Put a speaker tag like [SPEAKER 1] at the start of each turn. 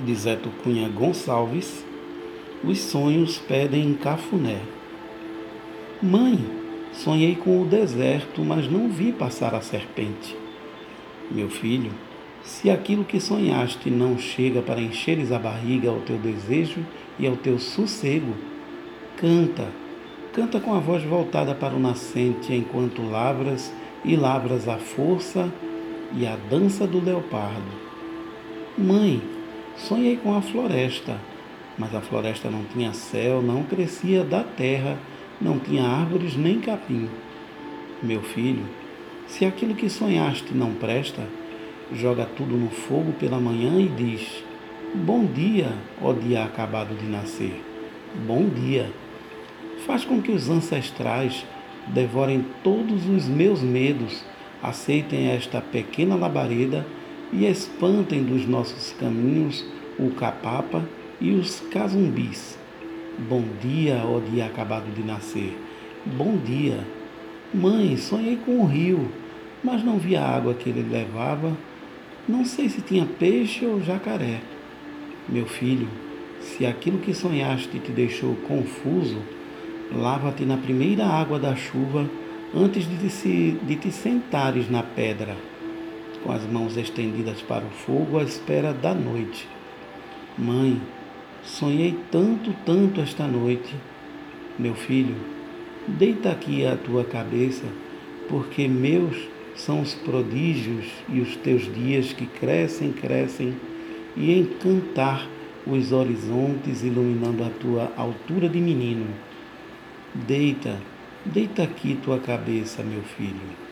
[SPEAKER 1] de Zé Cunha Gonçalves, os sonhos pedem cafuné. Mãe, sonhei com o deserto, mas não vi passar a serpente. Meu filho, se aquilo que sonhaste não chega para encheres a barriga ao teu desejo e ao teu sossego, canta, canta com a voz voltada para o nascente enquanto lavras e lavras a força e a dança do leopardo. Mãe, sonhei com a floresta, mas a floresta não tinha céu, não crescia da terra, não tinha árvores nem capim. Meu filho, se aquilo que sonhaste não presta, joga tudo no fogo pela manhã e diz: Bom dia, ó dia acabado de nascer. Bom dia. Faz com que os ancestrais devorem todos os meus medos, aceitem esta pequena labareda e espantem dos nossos caminhos o capapa e os cazumbis. Bom dia, ó dia acabado de nascer. Bom dia. Mãe, sonhei com o rio, mas não vi a água que ele levava. Não sei se tinha peixe ou jacaré. Meu filho, se aquilo que sonhaste te deixou confuso, lava-te na primeira água da chuva antes de te, de te sentares na pedra com as mãos estendidas para o fogo à espera da noite. Mãe, sonhei tanto, tanto esta noite. Meu filho, deita aqui a tua cabeça, porque meus são os prodígios e os teus dias que crescem, crescem, e encantar os horizontes iluminando a tua altura de menino. Deita, deita aqui tua cabeça, meu filho.